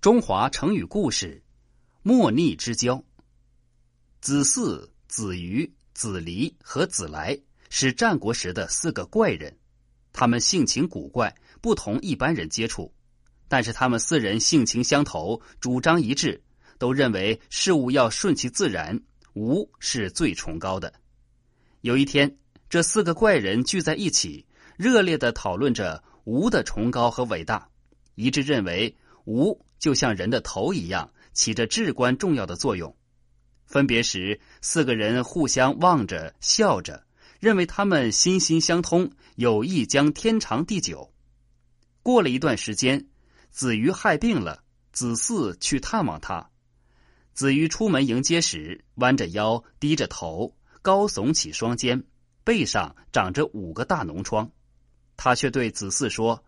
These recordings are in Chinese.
中华成语故事：莫逆之交。子嗣、子瑜、子离和子来是战国时的四个怪人，他们性情古怪，不同一般人接触。但是他们四人性情相投，主张一致，都认为事物要顺其自然，无是最崇高的。有一天，这四个怪人聚在一起，热烈的讨论着无的崇高和伟大，一致认为无。就像人的头一样，起着至关重要的作用。分别时，四个人互相望着，笑着，认为他们心心相通，有意将天长地久。过了一段时间，子瑜害病了，子嗣去探望他。子瑜出门迎接时，弯着腰，低着头，高耸起双肩，背上长着五个大脓疮。他却对子嗣说：“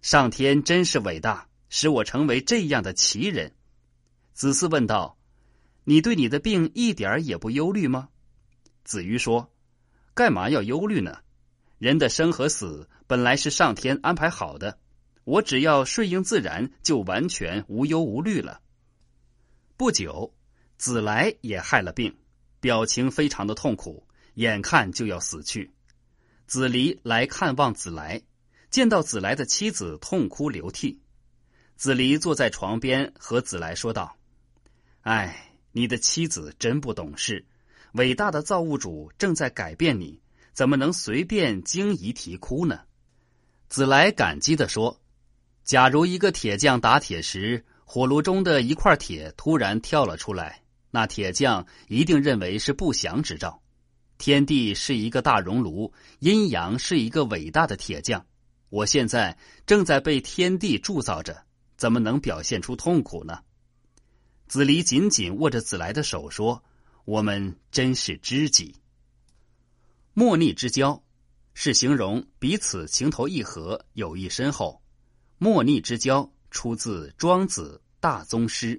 上天真是伟大。”使我成为这样的奇人，子嗣问道：“你对你的病一点儿也不忧虑吗？”子瑜说：“干嘛要忧虑呢？人的生和死本来是上天安排好的，我只要顺应自然，就完全无忧无虑了。”不久，子来也害了病，表情非常的痛苦，眼看就要死去。子离来看望子来，见到子来的妻子痛哭流涕。子离坐在床边，和子来说道：“哎，你的妻子真不懂事。伟大的造物主正在改变你，怎么能随便惊疑啼哭呢？”子来感激的说：“假如一个铁匠打铁时，火炉中的一块铁突然跳了出来，那铁匠一定认为是不祥之兆。天地是一个大熔炉，阴阳是一个伟大的铁匠。我现在正在被天地铸造着。”怎么能表现出痛苦呢？子离紧紧握着子来的手说：“我们真是知己。”莫逆之交，是形容彼此情投意合、友谊深厚。莫逆之交出自《庄子·大宗师》。